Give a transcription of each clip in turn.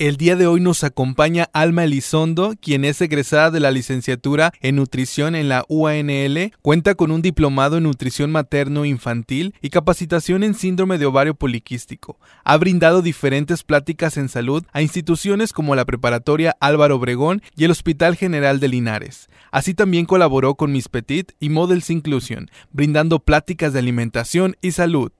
El día de hoy nos acompaña Alma Elizondo, quien es egresada de la licenciatura en nutrición en la UANL, cuenta con un diplomado en nutrición materno-infantil y capacitación en síndrome de ovario poliquístico. Ha brindado diferentes pláticas en salud a instituciones como la preparatoria Álvaro Obregón y el Hospital General de Linares. Así también colaboró con Miss Petit y Models Inclusion, brindando pláticas de alimentación y salud.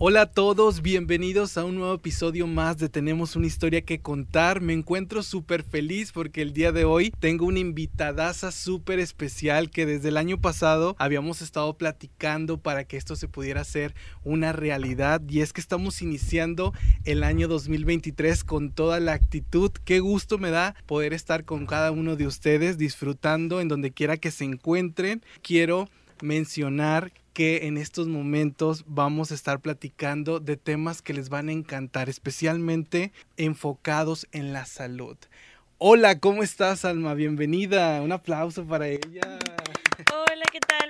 Hola a todos, bienvenidos a un nuevo episodio más de Tenemos una historia que contar. Me encuentro súper feliz porque el día de hoy tengo una invitadaza súper especial que desde el año pasado habíamos estado platicando para que esto se pudiera hacer una realidad y es que estamos iniciando el año 2023 con toda la actitud. Qué gusto me da poder estar con cada uno de ustedes disfrutando en donde quiera que se encuentren. Quiero mencionar que en estos momentos vamos a estar platicando de temas que les van a encantar, especialmente enfocados en la salud. Hola, ¿cómo estás, Alma? Bienvenida. Un aplauso para ella. Hola, ¿qué tal?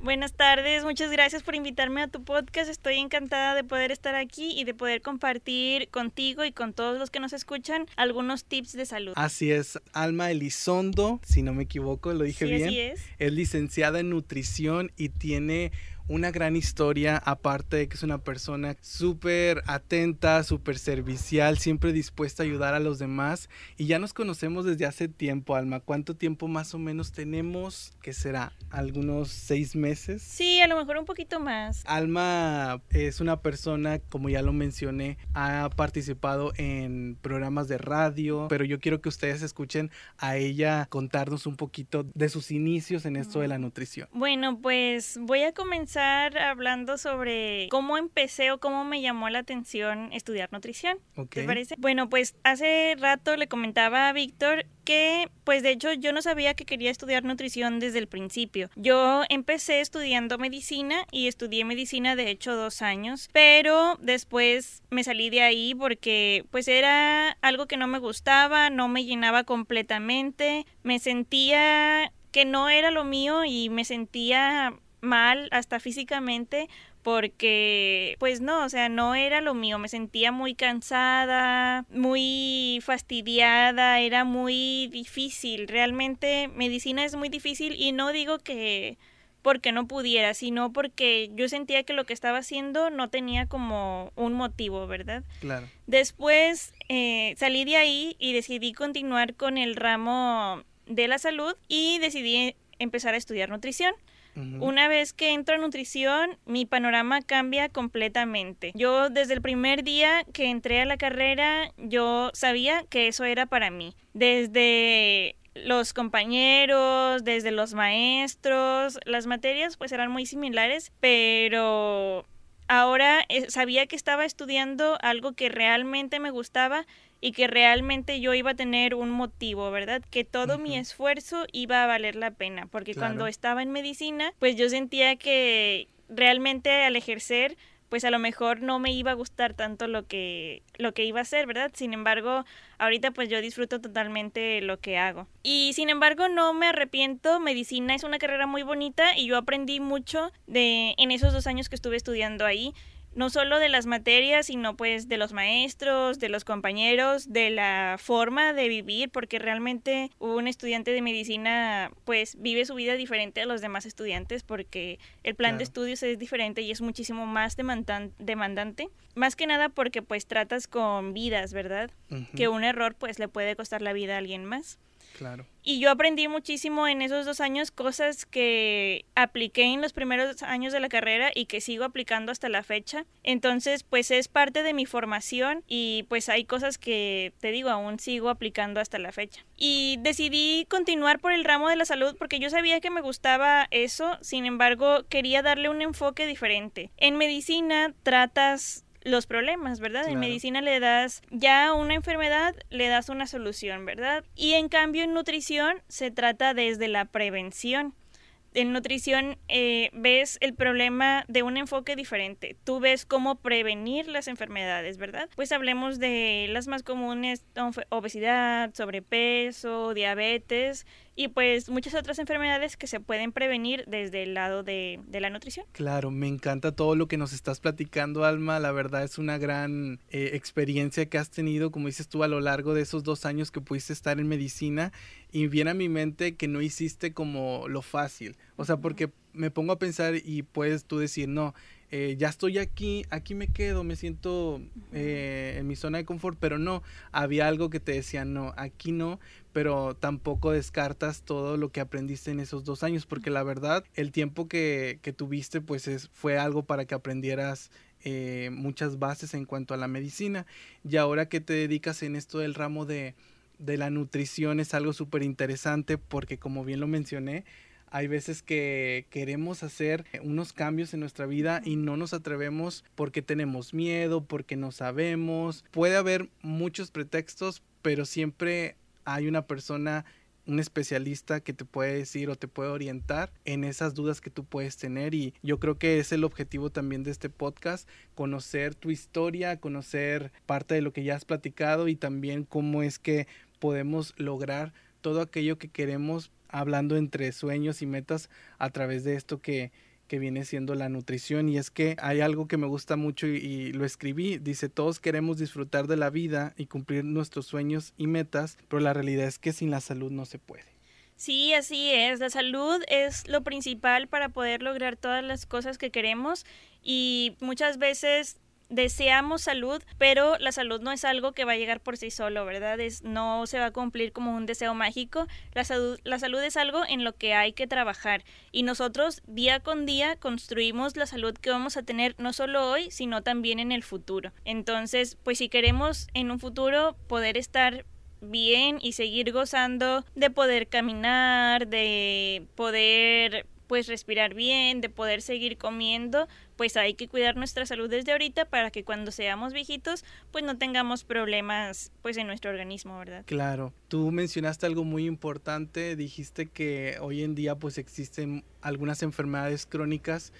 Buenas tardes, muchas gracias por invitarme a tu podcast. Estoy encantada de poder estar aquí y de poder compartir contigo y con todos los que nos escuchan algunos tips de salud. Así es, Alma Elizondo, si no me equivoco, lo dije Sí, bien. así es. Es licenciada en nutrición y tiene una gran historia, aparte de que es una persona súper atenta, súper servicial, siempre dispuesta a ayudar a los demás. Y ya nos conocemos desde hace tiempo, Alma. ¿Cuánto tiempo más o menos tenemos? ¿Qué será? ¿Algunos seis meses? Sí, a lo mejor un poquito más. Alma es una persona, como ya lo mencioné, ha participado en programas de radio, pero yo quiero que ustedes escuchen a ella contarnos un poquito de sus inicios en esto de la nutrición. Bueno, pues voy a comenzar hablando sobre cómo empecé o cómo me llamó la atención estudiar nutrición. ¿Te parece? Bueno, pues hace rato le comentaba a Víctor que, pues de hecho yo no sabía que quería estudiar nutrición desde el principio. Yo empecé estudiando medicina y estudié medicina de hecho dos años, pero después me salí de ahí porque pues era algo que no me gustaba, no me llenaba completamente, me sentía que no era lo mío y me sentía mal hasta físicamente porque pues no, o sea, no era lo mío, me sentía muy cansada, muy fastidiada, era muy difícil, realmente medicina es muy difícil y no digo que porque no pudiera, sino porque yo sentía que lo que estaba haciendo no tenía como un motivo, ¿verdad? Claro. Después eh, salí de ahí y decidí continuar con el ramo de la salud y decidí empezar a estudiar nutrición. Una vez que entro a nutrición, mi panorama cambia completamente. Yo desde el primer día que entré a la carrera, yo sabía que eso era para mí. Desde los compañeros, desde los maestros, las materias pues eran muy similares, pero ahora eh, sabía que estaba estudiando algo que realmente me gustaba y que realmente yo iba a tener un motivo, ¿verdad? Que todo mi esfuerzo iba a valer la pena, porque Claro. cuando estaba en medicina, pues yo sentía que realmente al ejercer pues a lo mejor no me iba a gustar tanto lo que lo que iba a hacer, ¿verdad? Sin embargo, ahorita pues yo disfruto totalmente lo que hago. Y sin embargo, no me arrepiento, medicina es una carrera muy bonita y yo aprendí mucho de en esos dos años que estuve estudiando ahí no solo de las materias, sino pues de los maestros, de los compañeros, de la forma de vivir, porque realmente un estudiante de medicina pues vive su vida diferente a los demás estudiantes porque el plan de estudios es diferente y es muchísimo más demandan- demandante. Más que nada porque pues tratas con vidas, ¿verdad? Que un error pues le puede costar la vida a alguien más. Claro. Y yo aprendí muchísimo en esos dos años cosas que apliqué en los primeros años de la carrera y que sigo aplicando hasta la fecha. Entonces, pues es parte de mi formación y pues hay cosas que, te digo, aún sigo aplicando hasta la fecha. Y decidí continuar por el ramo de la salud porque yo sabía que me gustaba eso, sin embargo, quería darle un enfoque diferente. En medicina tratas los problemas, ¿verdad? En medicina le das ya una enfermedad, le das una solución, ¿verdad? Y en cambio en nutrición se trata desde la prevención. En nutrición eh, ves el problema de un enfoque diferente. Tú ves cómo prevenir las enfermedades, ¿verdad? Pues hablemos de las más comunes, obesidad, sobrepeso, diabetes. Y pues muchas otras enfermedades que se pueden prevenir desde el lado de, la nutrición. Claro, me encanta todo lo que nos estás platicando, Alma. La verdad es una gran eh, experiencia que has tenido, como dices tú, a lo largo de esos dos años que pudiste estar en medicina y viene a mi mente que no hiciste como lo fácil. O sea, porque me pongo a pensar y puedes tú decir, no, eh, ya estoy aquí, aquí me quedo, me siento eh, en mi zona de confort, pero no, había algo que te decía, no, aquí no, pero tampoco descartas todo lo que aprendiste en esos dos años, porque la verdad, el tiempo que, que tuviste, pues es, fue algo para que aprendieras eh, muchas bases en cuanto a la medicina, y ahora que te dedicas en esto del ramo de, de la nutrición es algo súper interesante, porque como bien lo mencioné, hay veces que queremos hacer unos cambios en nuestra vida y no nos atrevemos porque tenemos miedo, porque no sabemos. Puede haber muchos pretextos, pero siempre hay una persona un especialista que te puede decir o te puede orientar en esas dudas que tú puedes tener. Y yo creo que es el objetivo también de este podcast, conocer tu historia, conocer parte de lo que ya has platicado y también cómo es que podemos lograr todo aquello que queremos hablando entre sueños y metas a través de esto que, que viene siendo la nutrición y es que hay algo que me gusta mucho y, lo escribí, dice todos queremos disfrutar de la vida y cumplir nuestros sueños y metas, pero la realidad es que sin la salud no se puede. Sí, así es, la salud es lo principal para poder lograr todas las cosas que queremos y muchas veces deseamos salud, pero la salud no es algo que va a llegar por sí solo, ¿verdad? Es, no se va a cumplir como un deseo mágico. La salud, la salud es algo en lo que hay que trabajar y nosotros día con día construimos la salud que vamos a tener no solo hoy, sino también en el futuro. Entonces, pues si queremos en un futuro poder estar bien y seguir gozando de poder caminar, de poder pues respirar bien, de poder seguir comiendo, pues hay que cuidar nuestra salud desde ahorita para que cuando seamos viejitos pues no tengamos problemas pues en nuestro organismo, ¿verdad? Claro, tú mencionaste algo muy importante, dijiste que hoy en día pues existen algunas enfermedades crónicas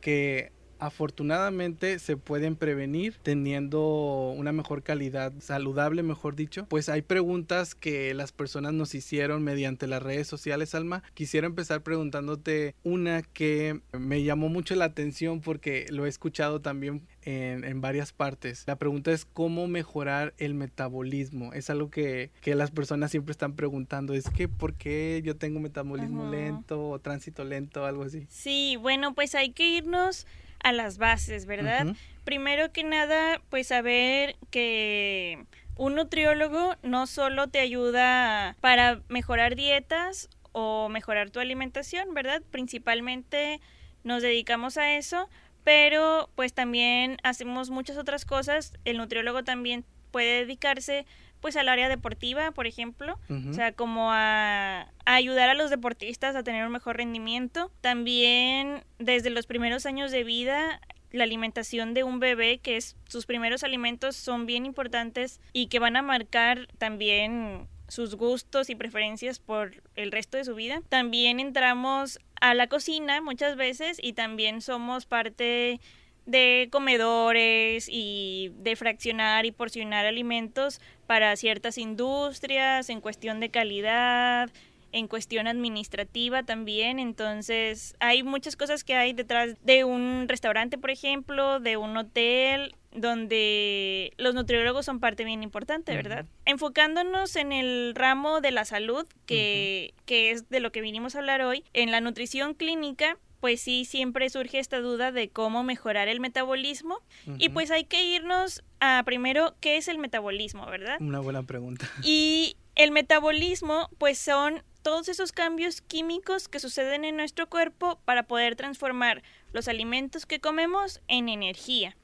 que afortunadamente se pueden prevenir teniendo una mejor calidad saludable, mejor dicho. Pues hay preguntas que las personas nos hicieron mediante las redes sociales, Alma. Quisiera empezar preguntándote una que me llamó mucho la atención porque lo he escuchado también en, varias partes. La pregunta es cómo mejorar el metabolismo. Es algo que, las personas siempre están preguntando. Es que, ¿por qué yo tengo metabolismo lento o tránsito lento, algo así? Sí, bueno, pues hay que irnos a las bases, ¿verdad? Primero que nada, pues saber que un nutriólogo no solo te ayuda para mejorar dietas o mejorar tu alimentación, ¿verdad? Principalmente nos dedicamos a eso, pero pues también hacemos muchas otras cosas. El nutriólogo también puede dedicarse pues al área deportiva, por ejemplo, o sea, como a, ayudar a los deportistas a tener un mejor rendimiento. También desde los primeros años de vida la alimentación de un bebé, que es sus primeros alimentos son bien importantes y que van a marcar también sus gustos y preferencias por el resto de su vida. También entramos a la cocina muchas veces y también somos parte de comedores y de fraccionar y porcionar alimentos para ciertas industrias en cuestión de calidad, en cuestión administrativa también. Entonces, hay muchas cosas que hay detrás de un restaurante, por ejemplo, de un hotel, donde los nutriólogos son parte bien importante, ¿verdad? Enfocándonos en el ramo de la salud, que, que es de lo que vinimos a hablar hoy, en la nutrición clínica, pues sí, siempre surge esta duda de cómo mejorar el metabolismo. Y pues hay que irnos a primero, ¿qué es el metabolismo, verdad? Una buena pregunta. Y el metabolismo, pues son todos esos cambios químicos que suceden en nuestro cuerpo para poder transformar los alimentos que comemos en energía.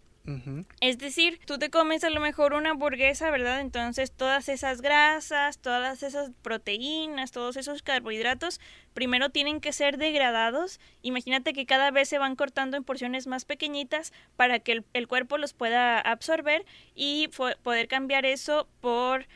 Es decir, tú te comes a lo mejor una hamburguesa, ¿verdad? Entonces todas esas grasas, todas esas proteínas, todos esos carbohidratos, primero tienen que ser degradados. Imagínate que cada vez se van cortando en porciones más pequeñitas para que el, cuerpo los pueda absorber y poder cambiar eso por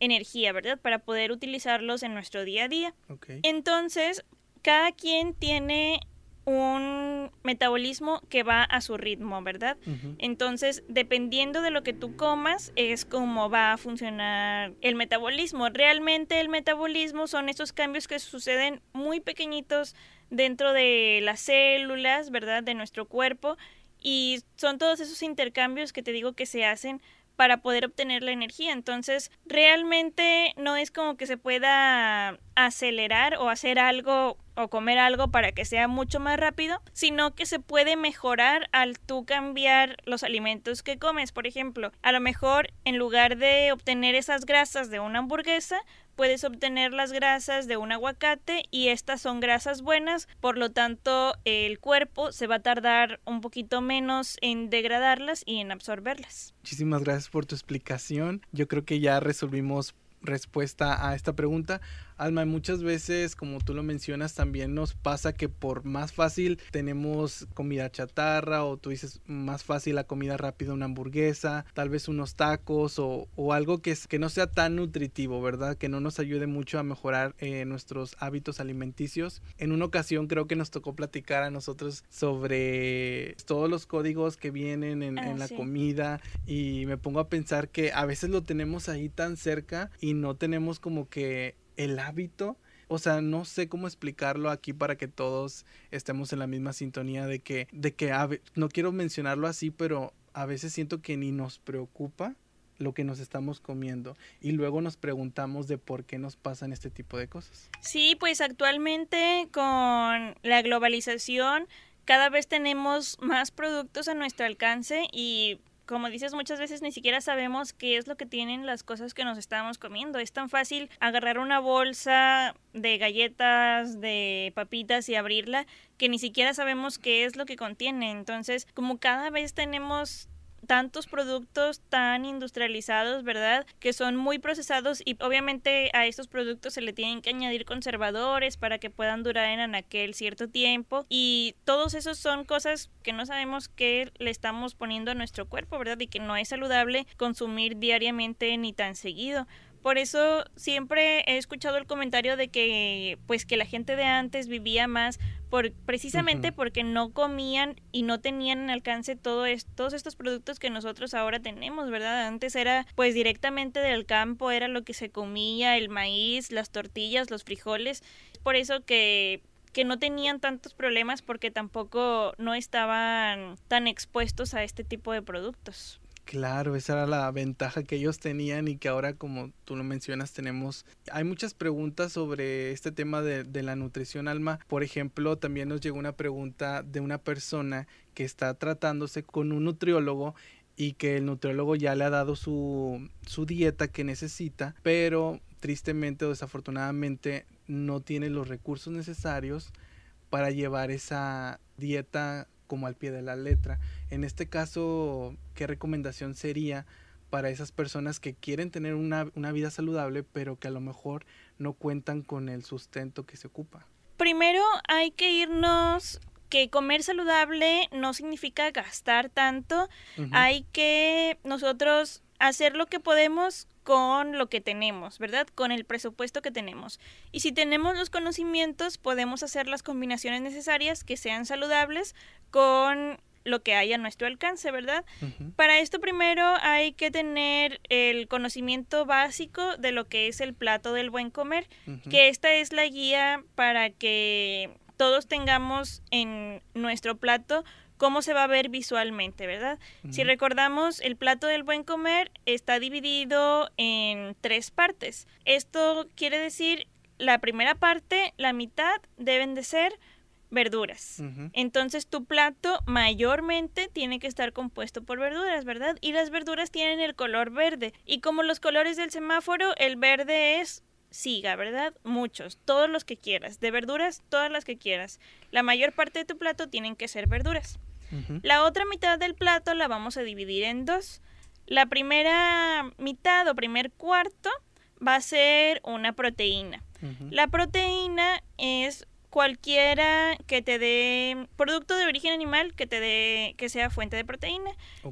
energía, ¿verdad? Para poder utilizarlos en nuestro día a día. Entonces, cada quien tiene un metabolismo que va a su ritmo, ¿verdad? Entonces, dependiendo de lo que tú comas, es como va a funcionar el metabolismo. Realmente el metabolismo son esos cambios que suceden muy pequeñitos dentro de las células, ¿verdad? De nuestro cuerpo. Y son todos esos intercambios que te digo que se hacen para poder obtener la energía. Entonces, realmente no es como que se pueda acelerar o hacer algo o comer algo para que sea mucho más rápido, sino que se puede mejorar al tú cambiar los alimentos que comes. Por ejemplo, a lo mejor en lugar de obtener esas grasas de una hamburguesa, puedes obtener las grasas de un aguacate y estas son grasas buenas, por lo tanto el cuerpo se va a tardar un poquito menos en degradarlas y en absorberlas. Muchísimas gracias por tu explicación. Yo creo que ya resolvimos respuesta a esta pregunta. Alma, muchas veces, como tú lo mencionas, también nos pasa que por más fácil tenemos comida chatarra o tú dices más fácil la comida rápida, una hamburguesa, tal vez unos tacos o, algo que, que no sea tan nutritivo, ¿verdad? Que no nos ayude mucho a mejorar eh, nuestros hábitos alimenticios. En una ocasión creo que nos tocó platicar a nosotros sobre todos los códigos que vienen en, en ah, la comida y me pongo a pensar que a veces lo tenemos ahí tan cerca y no tenemos como que el hábito, o sea, no sé cómo explicarlo aquí para que todos estemos en la misma sintonía de que, de que, no quiero mencionarlo así, pero a veces siento que ni nos preocupa lo que nos estamos comiendo y luego nos preguntamos de por qué nos pasan este tipo de cosas. Sí, pues actualmente con la globalización cada vez tenemos más productos a nuestro alcance y como dices, muchas veces ni siquiera sabemos qué es lo que tienen las cosas que nos estamos comiendo. Es tan fácil agarrar una bolsa de galletas, de papitas y abrirla que ni siquiera sabemos qué es lo que contiene. Entonces, como cada vez tenemos tantos productos tan industrializados, ¿verdad? Que son muy procesados y obviamente a estos productos se le tienen que añadir conservadores para que puedan durar en aquel cierto tiempo y todos esos son cosas que no sabemos qué le estamos poniendo a nuestro cuerpo, ¿verdad? Y que no es saludable consumir diariamente ni tan seguido. Por eso siempre he escuchado el comentario de que pues que la gente de antes vivía más por precisamente porque no comían y no tenían en alcance todo todos estos productos que nosotros ahora tenemos, ¿verdad? Antes era pues directamente del campo, era lo que se comía, el maíz, las tortillas, los frijoles. Por eso que que no tenían tantos problemas porque tampoco no estaban tan expuestos a este tipo de productos. Claro, esa era la ventaja que ellos tenían y que ahora, como tú lo mencionas, tenemos... Hay muchas preguntas sobre este tema de, de, la nutrición alma. Por ejemplo, también nos llegó una pregunta de una persona que está tratándose con un nutriólogo y que el nutriólogo ya le ha dado su, su dieta que necesita, pero tristemente o desafortunadamente no tiene los recursos necesarios para llevar esa dieta como al pie de la letra. En este caso, ¿qué recomendación sería para esas personas que quieren tener una, una vida saludable, pero que a lo mejor no cuentan con el sustento que se ocupa? Primero hay que irnos que comer saludable no significa gastar tanto, hay que nosotros hacer lo que podemos con lo que tenemos, ¿verdad? Con el presupuesto que tenemos. Y si tenemos los conocimientos, podemos hacer las combinaciones necesarias que sean saludables con lo que hay a nuestro alcance, ¿verdad? Para esto primero hay que tener el conocimiento básico de lo que es el plato del buen comer, que esta es la guía para que todos tengamos en nuestro plato cómo se va a ver visualmente, ¿verdad? Si recordamos, el plato del buen comer está dividido en tres partes. Esto quiere decir, la primera parte, la mitad, deben de ser verduras. Entonces tu plato mayormente tiene que estar compuesto por verduras, ¿verdad? Y las verduras tienen el color verde. Y como los colores del semáforo, el verde es siga, ¿verdad? Muchos, todos los que quieras. De verduras, todas las que quieras. La mayor parte de tu plato tienen que ser verduras. La otra mitad del plato la vamos a dividir en dos. La primera mitad o primer cuarto va a ser una proteína. La proteína es cualquiera que te dé producto de origen animal que te dé que sea fuente de proteína.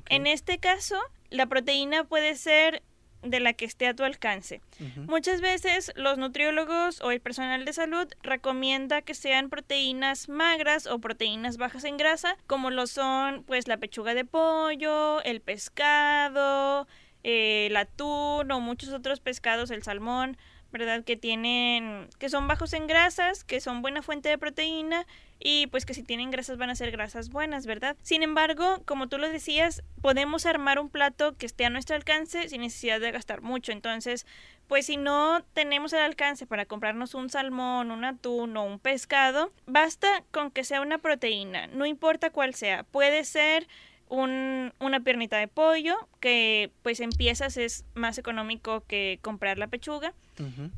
En este caso, la proteína puede ser de la que esté a tu alcance. Muchas veces los nutriólogos o el personal de salud recomienda que sean proteínas magras o proteínas bajas en grasa, como lo son pues la pechuga de pollo, el pescado, eh, el atún o muchos otros pescados, el salmón. ¿Verdad? Que tienen, que son bajos en grasas, que son buena fuente de proteína y pues que si tienen grasas van a ser grasas buenas, ¿verdad? Sin embargo, como tú lo decías, podemos armar un plato que esté a nuestro alcance sin necesidad de gastar mucho. Entonces, pues si no tenemos el alcance para comprarnos un salmón, un atún o un pescado, basta con que sea una proteína, no importa cuál sea. Puede ser un, una piernita de pollo, que pues en piezas es más económico que comprar la pechuga.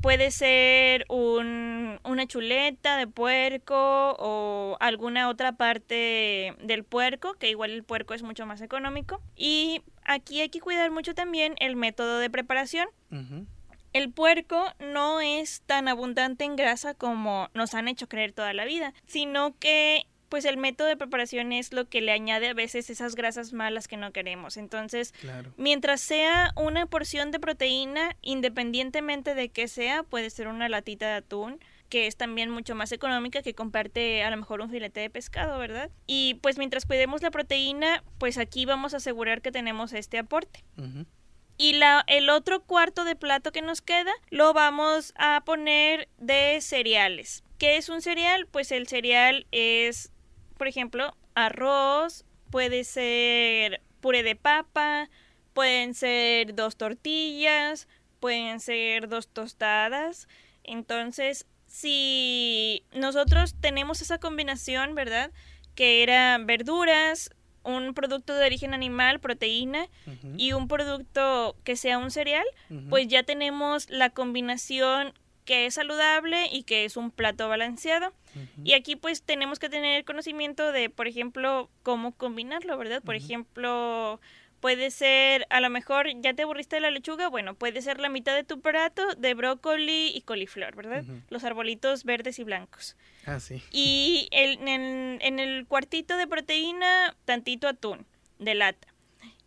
Puede ser un, una chuleta de puerco o alguna otra parte del puerco, que igual el puerco es mucho más económico. Y aquí hay que cuidar mucho también el método de preparación. El puerco no es tan abundante en grasa como nos han hecho creer toda la vida, sino que pues el método de preparación es lo que le añade a veces esas grasas malas que no queremos. Entonces, mientras sea una porción de proteína, independientemente de qué sea, puede ser una latita de atún, que es también mucho más económica que comprarte a lo mejor un filete de pescado, ¿verdad? Y pues mientras cuidemos la proteína, pues aquí vamos a asegurar que tenemos este aporte. Y la, el otro cuarto de plato que nos queda lo vamos a poner de cereales. ¿Qué es un cereal? Pues el cereal es por ejemplo, arroz, puede ser puré de papa, pueden ser dos tortillas, pueden ser dos tostadas. Entonces, si nosotros tenemos esa combinación, ¿verdad? Que era verduras, un producto de origen animal, proteína, y un producto que sea un cereal, pues ya tenemos la combinación que es saludable y que es un plato balanceado. Y aquí pues tenemos que tener conocimiento de, por ejemplo, cómo combinarlo, ¿verdad? Por ejemplo, puede ser, a lo mejor ya te aburriste de la lechuga, bueno, puede ser la mitad de tu plato de brócoli y coliflor, ¿verdad? Los arbolitos verdes y blancos. Ah, sí. Y el, en, en el cuartito de proteína, tantito atún de lata.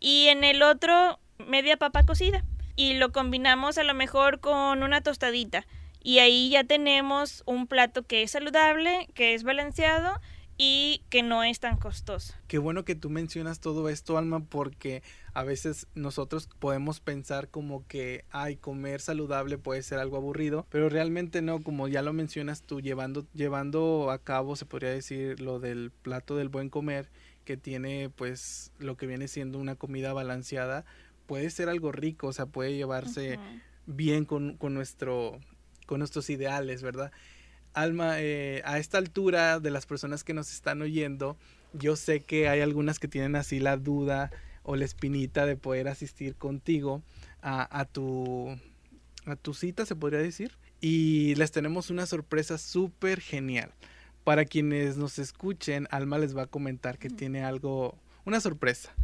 Y en el otro, media papa cocida. Y lo combinamos a lo mejor con una tostadita y ahí ya tenemos un plato que es saludable, que es balanceado y que no es tan costoso. Qué bueno que tú mencionas todo esto, Alma, porque a veces nosotros podemos pensar como que, ay, comer saludable puede ser algo aburrido, pero realmente no, como ya lo mencionas tú, llevando, llevando a cabo, se podría decir, lo del plato del buen comer, que tiene pues lo que viene siendo una comida balanceada, puede ser algo rico, o sea, puede llevarse bien con, con nuestro con nuestros ideales, ¿verdad? Alma, eh, a esta altura de las personas que nos están oyendo, yo sé que hay algunas que tienen así la duda o la espinita de poder asistir contigo a, tu, a tu cita, se podría decir. Y les tenemos una sorpresa súper genial. Para quienes nos escuchen, Alma les va a comentar que tiene algo, una sorpresa,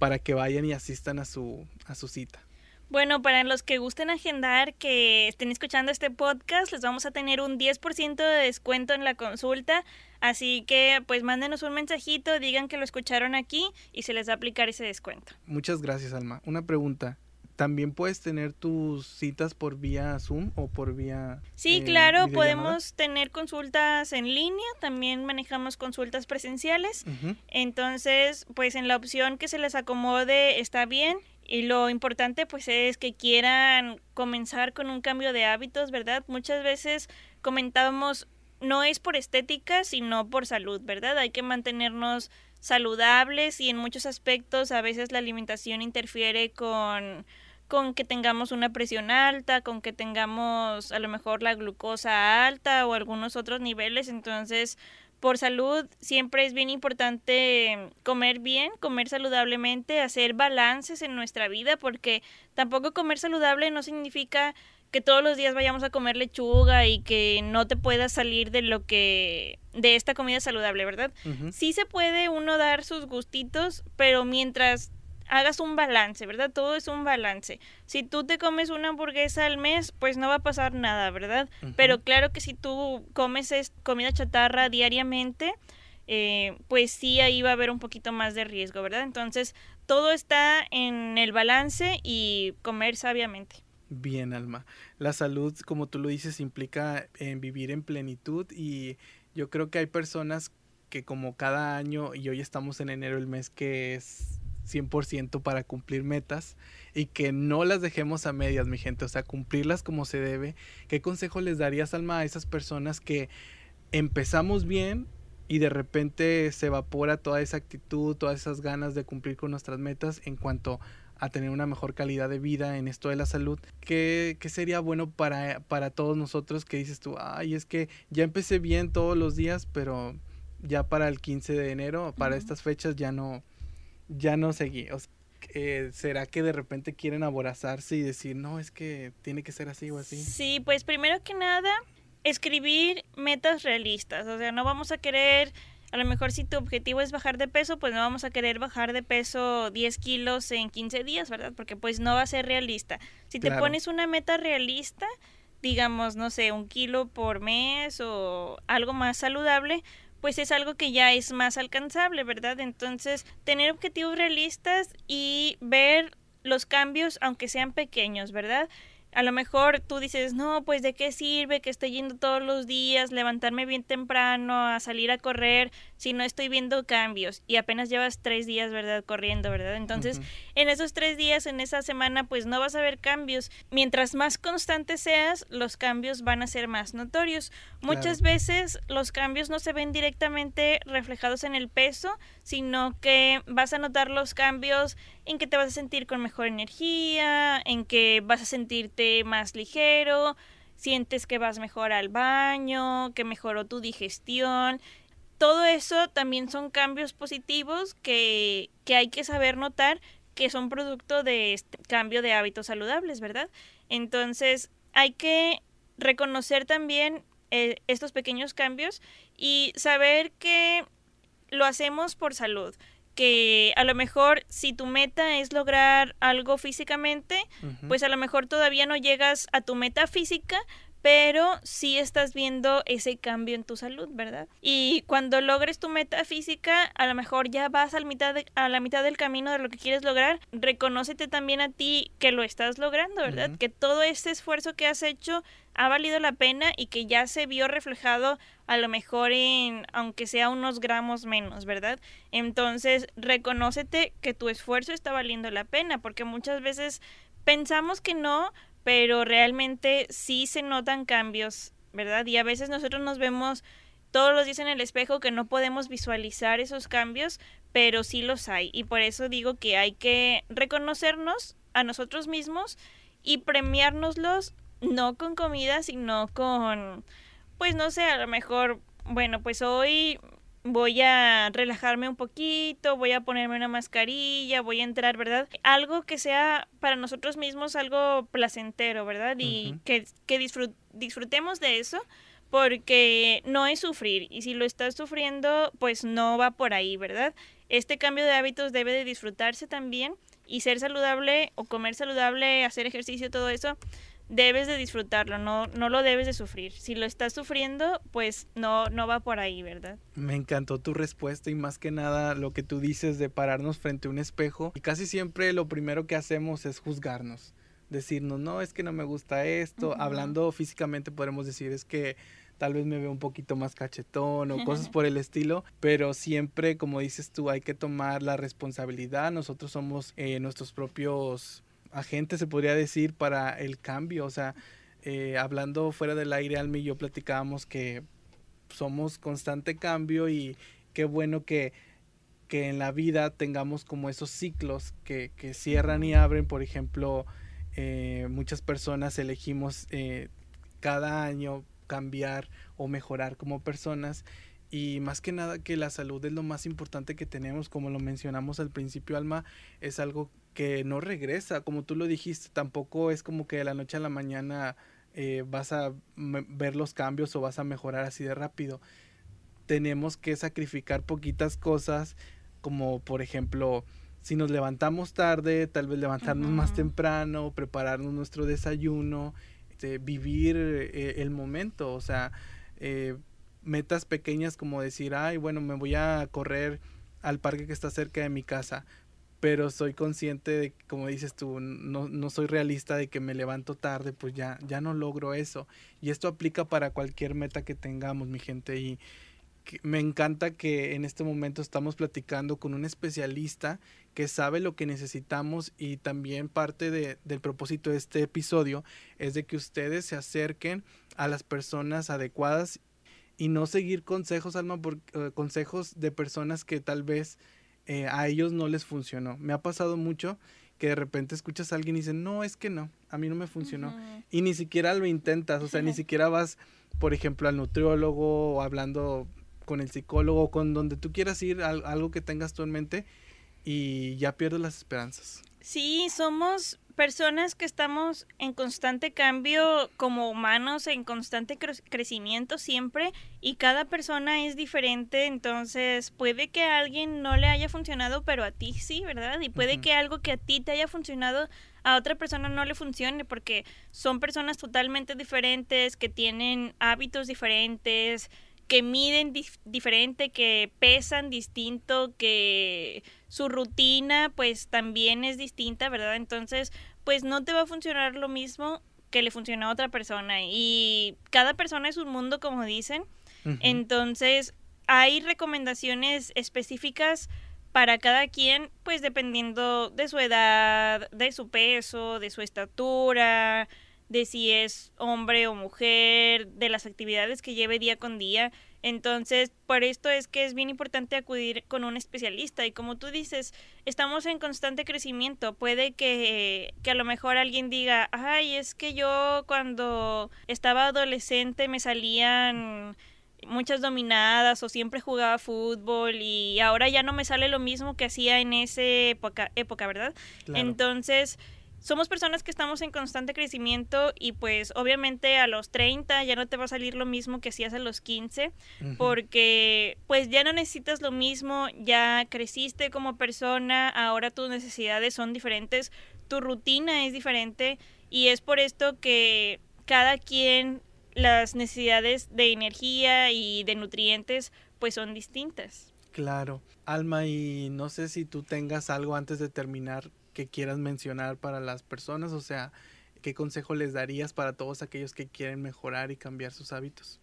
para que vayan y asistan a su, a su cita. Bueno, para los que gusten agendar, que estén escuchando este podcast, les vamos a tener un 10% de descuento en la consulta. Así que pues mándenos un mensajito, digan que lo escucharon aquí y se les va a aplicar ese descuento. Muchas gracias, Alma. Una pregunta. ¿También puedes tener tus citas por vía Zoom o por vía... Sí, eh, claro, podemos tener consultas en línea, también manejamos consultas presenciales. Entonces, pues en la opción que se les acomode está bien y lo importante pues es que quieran comenzar con un cambio de hábitos, ¿verdad? Muchas veces comentábamos, no es por estética, sino por salud, ¿verdad? Hay que mantenernos saludables y en muchos aspectos a veces la alimentación interfiere con con que tengamos una presión alta, con que tengamos a lo mejor la glucosa alta o algunos otros niveles, entonces por salud siempre es bien importante comer bien, comer saludablemente, hacer balances en nuestra vida, porque tampoco comer saludable no significa que todos los días vayamos a comer lechuga y que no te puedas salir de lo que de esta comida saludable, ¿verdad? Sí se puede uno dar sus gustitos, pero mientras hagas un balance, ¿verdad? Todo es un balance. Si tú te comes una hamburguesa al mes, pues no va a pasar nada, ¿verdad? Pero claro que si tú comes comida chatarra diariamente, eh, pues sí ahí va a haber un poquito más de riesgo, ¿verdad? Entonces, todo está en el balance y comer sabiamente. Bien, Alma. La salud, como tú lo dices, implica en vivir en plenitud y yo creo que hay personas que como cada año, y hoy estamos en enero, el mes que es 100% para cumplir metas y que no las dejemos a medias, mi gente, o sea, cumplirlas como se debe. ¿Qué consejo les darías, Alma, a esas personas que empezamos bien y de repente se evapora toda esa actitud, todas esas ganas de cumplir con nuestras metas en cuanto a tener una mejor calidad de vida en esto de la salud, ¿qué, qué sería bueno para, para todos nosotros que dices tú, ay, es que ya empecé bien todos los días, pero ya para el 15 de enero, para estas fechas ya no, ya no seguí. Eh, ¿Será que de repente quieren aborazarse y decir, no, es que tiene que ser así o así? Sí, pues primero que nada, escribir metas realistas. O sea, no vamos a querer, a lo mejor si tu objetivo es bajar de peso, pues no vamos a querer bajar de peso 10 kilos en 15 días, ¿verdad? Porque pues no va a ser realista. Si te pones una meta realista, digamos, no sé, un kilo por mes o algo más saludable, pues es algo que ya es más alcanzable, ¿verdad? Entonces, tener objetivos realistas y ver los cambios, aunque sean pequeños, ¿verdad? A lo mejor tú dices, no, pues de qué sirve que estoy yendo todos los días, levantarme bien temprano, a salir a correr, si no estoy viendo cambios y apenas llevas tres días, ¿verdad? Corriendo, ¿verdad? Entonces, en esos tres días, en esa semana, pues no vas a ver cambios. Mientras más constante seas, los cambios van a ser más notorios. Muchas veces los cambios no se ven directamente reflejados en el peso, sino que vas a notar los cambios en que te vas a sentir con mejor energía, en que vas a sentirte más ligero, sientes que vas mejor al baño, que mejoró tu digestión. Todo eso también son cambios positivos que, que hay que saber notar que son producto de este cambio de hábitos saludables, ¿verdad? Entonces hay que reconocer también eh, estos pequeños cambios y saber que lo hacemos por salud que a lo mejor si tu meta es lograr algo físicamente, pues a lo mejor todavía no llegas a tu meta física, pero sí estás viendo ese cambio en tu salud, ¿verdad? Y cuando logres tu meta física, a lo mejor ya vas a la mitad, a la mitad del camino de lo que quieres lograr, reconócete también a ti que lo estás logrando, ¿verdad? Que todo ese esfuerzo que has hecho ha valido la pena y que ya se vio reflejado a lo mejor en, aunque sea unos gramos menos, ¿verdad? Entonces, reconócete que tu esfuerzo está valiendo la pena, porque muchas veces pensamos que no, pero realmente sí se notan cambios, ¿verdad? Y a veces nosotros nos vemos todos los días en el espejo que no podemos visualizar esos cambios, pero sí los hay. Y por eso digo que hay que reconocernos a nosotros mismos y premiárnoslos no con comida, sino con, pues no sé, a lo mejor, bueno, pues hoy voy a relajarme un poquito, voy a ponerme una mascarilla, voy a entrar, ¿verdad? Algo que sea para nosotros mismos algo placentero, ¿verdad? Y que, que disfrutemos de eso porque no es sufrir y si lo estás sufriendo pues no va por ahí, ¿verdad? Este cambio de hábitos debe de disfrutarse también y ser saludable o comer saludable, hacer ejercicio, todo eso debes de disfrutarlo, no, no lo debes de sufrir. Si lo estás sufriendo, pues no, no va por ahí, ¿verdad? Me encantó tu respuesta y más que nada lo que tú dices de pararnos frente a un espejo. Y casi siempre lo primero que hacemos es juzgarnos. Decirnos, no, es que no me gusta esto. Hablando físicamente podemos decir, es que tal vez me veo un poquito más cachetón o cosas por el estilo, pero siempre, como dices tú, hay que tomar la responsabilidad. Nosotros somos eh, nuestros propios agente, se podría decir, para el cambio. O sea, eh, hablando fuera del aire, Almi y yo platicábamos que somos constante cambio y qué bueno que, que en la vida tengamos como esos ciclos que, que cierran y abren. Por ejemplo, eh, muchas personas elegimos eh, cada año cambiar o mejorar como personas y más que nada que la salud es lo más importante que tenemos, como lo mencionamos al principio, Alma, es algo que no regresa, como tú lo dijiste, tampoco es como que de la noche a la mañana eh, vas a ver los cambios o vas a mejorar así de rápido. Tenemos que sacrificar poquitas cosas, como por ejemplo, si nos levantamos tarde, tal vez levantarnos más temprano, prepararnos nuestro desayuno, este, vivir eh, el momento, o sea, eh, metas pequeñas como decir, ay, bueno, me voy a correr al parque que está cerca de mi casa. Pero soy consciente de, como dices tú, no, no, soy realista de que me levanto tarde, pues ya, ya no logro eso. Y esto aplica para cualquier meta que tengamos, mi gente. Y me encanta que en este momento estamos platicando con un especialista que sabe lo que necesitamos y también parte de, del propósito de este episodio es de que ustedes se acerquen a las personas adecuadas y no seguir consejos, Alma, por, eh, consejos de personas que tal vez eh, a ellos no les funcionó. Me ha pasado mucho que de repente escuchas a alguien y dice, no, es que no, a mí no me funcionó. Y ni siquiera lo intentas, o sea, ni siquiera vas, por ejemplo, al nutriólogo o hablando con el psicólogo, con donde tú quieras ir, algo que tengas tú en mente y ya pierdes las esperanzas. Sí, somos personas que estamos en constante cambio como humanos, en constante crecimiento siempre y cada persona es diferente, entonces puede que a alguien no le haya funcionado, pero a ti sí, ¿verdad? Y puede que algo que a ti te haya funcionado a otra persona no le funcione porque son personas totalmente diferentes, que tienen hábitos diferentes, que miden diferente, que pesan distinto, que su rutina pues también es distinta, ¿verdad? Entonces, pues no te va a funcionar lo mismo que le funciona a otra persona y cada persona es un mundo, como dicen. Entonces, hay recomendaciones específicas para cada quien, pues dependiendo de su edad, de su peso, de su estatura, de si es hombre o mujer, de las actividades que lleve día con día. Entonces, por esto es que es bien importante acudir con un especialista. Y como tú dices, estamos en constante crecimiento. Puede que, que a lo mejor alguien diga, ay, es que yo cuando estaba adolescente me salían muchas dominadas o siempre jugaba fútbol y ahora ya no me sale lo mismo que hacía en esa época, época ¿verdad? Entonces, somos personas que estamos en constante crecimiento y pues obviamente a los 30 ya no te va a salir lo mismo que hacías a los 15 porque pues ya no necesitas lo mismo, ya creciste como persona, ahora tus necesidades son diferentes, tu rutina es diferente y es por esto que cada quien las necesidades de energía y de nutrientes pues son distintas. Claro. Alma, y no sé si tú tengas algo antes de terminar que quieras mencionar para las personas? O sea, ¿qué consejo les darías para todos aquellos que quieren mejorar y cambiar sus hábitos?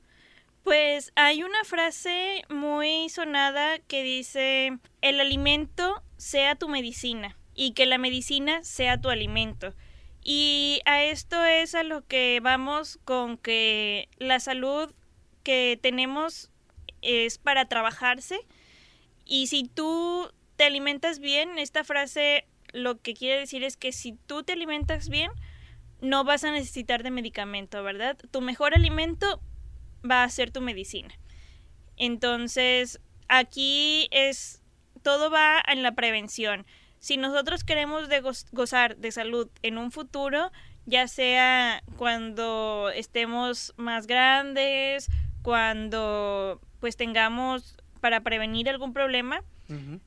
Pues hay una frase muy sonada que dice, el alimento sea tu medicina y que la medicina sea tu alimento. Y a esto es a lo que vamos con que la salud que tenemos es para trabajarse y si tú te alimentas bien, esta frase lo que quiere decir es que si tú te alimentas bien, no vas a necesitar de medicamento, ¿verdad? Tu mejor alimento va a ser tu medicina. Entonces, aquí es, todo va en la prevención. Si nosotros queremos gozar de salud en un futuro, ya sea cuando estemos más grandes, cuando pues tengamos para prevenir algún problema,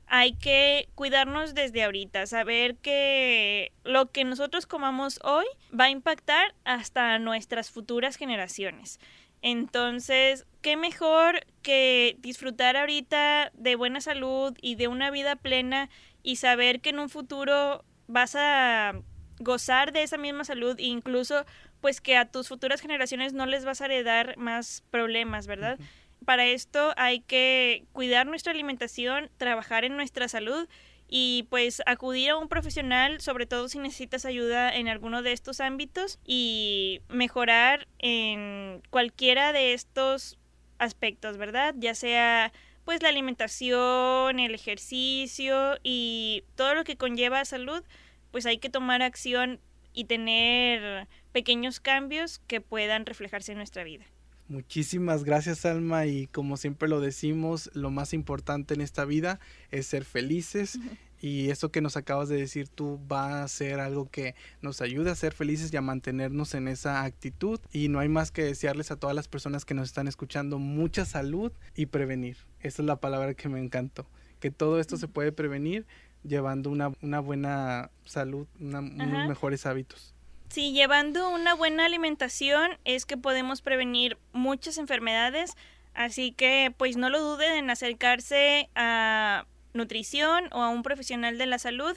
hay que cuidarnos desde ahorita, saber que lo que nosotros comamos hoy va a impactar hasta nuestras futuras generaciones. Entonces, qué mejor que disfrutar ahorita de buena salud y de una vida plena y saber que en un futuro vas a gozar de esa misma salud e incluso pues que a tus futuras generaciones no les vas a heredar más problemas, ¿verdad? Para esto hay que cuidar nuestra alimentación, trabajar en nuestra salud y pues acudir a un profesional, sobre todo si necesitas ayuda en alguno de estos ámbitos y mejorar en cualquiera de estos aspectos, ¿verdad? Ya sea pues la alimentación, el ejercicio y todo lo que conlleva salud, pues hay que tomar acción y tener pequeños cambios que puedan reflejarse en nuestra vida. Muchísimas gracias Alma y como siempre lo decimos, lo más importante en esta vida es ser felices y eso que nos acabas de decir tú va a ser algo que nos ayude a ser felices y a mantenernos en esa actitud y no hay más que desearles a todas las personas que nos están escuchando mucha salud y prevenir. Esa es la palabra que me encantó, que todo esto se puede prevenir llevando una, buena salud, unos mejores hábitos. Sí, llevando una buena alimentación es que podemos prevenir muchas enfermedades, así que pues no lo duden en acercarse a nutrición o a un profesional de la salud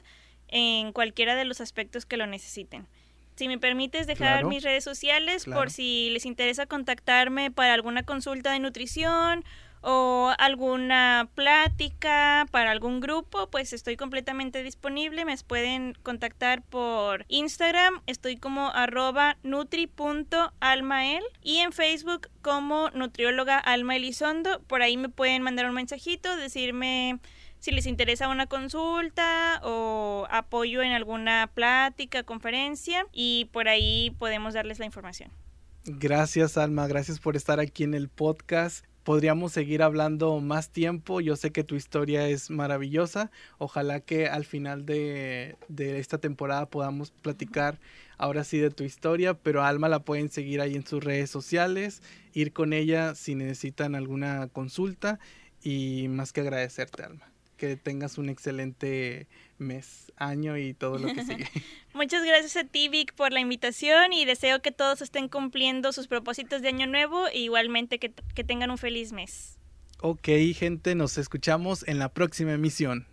en cualquiera de los aspectos que lo necesiten. Si me permites dejar mis redes sociales por si les interesa contactarme para alguna consulta de nutrición o alguna plática para algún grupo, pues estoy completamente disponible. Me pueden contactar por Instagram, estoy como arroba nutri.almael y en Facebook como nutrióloga Alma Elizondo. Por ahí me pueden mandar un mensajito, decirme si les interesa una consulta o apoyo en alguna plática, conferencia y por ahí podemos darles la información. Gracias Alma, gracias por estar aquí en el podcast podríamos seguir hablando más tiempo. Yo sé que tu historia es maravillosa. Ojalá que al final de, esta temporada podamos platicar ahora sí de tu historia, pero Alma la pueden seguir ahí en sus redes sociales, ir con ella si necesitan alguna consulta y más que agradecerte, Alma que tengas un excelente mes, año y todo lo que sigue. Muchas gracias a ti, Vic, por la invitación y deseo que todos estén cumpliendo sus propósitos de año nuevo e igualmente que, que tengan un feliz mes. Ok, gente, nos escuchamos en la próxima emisión.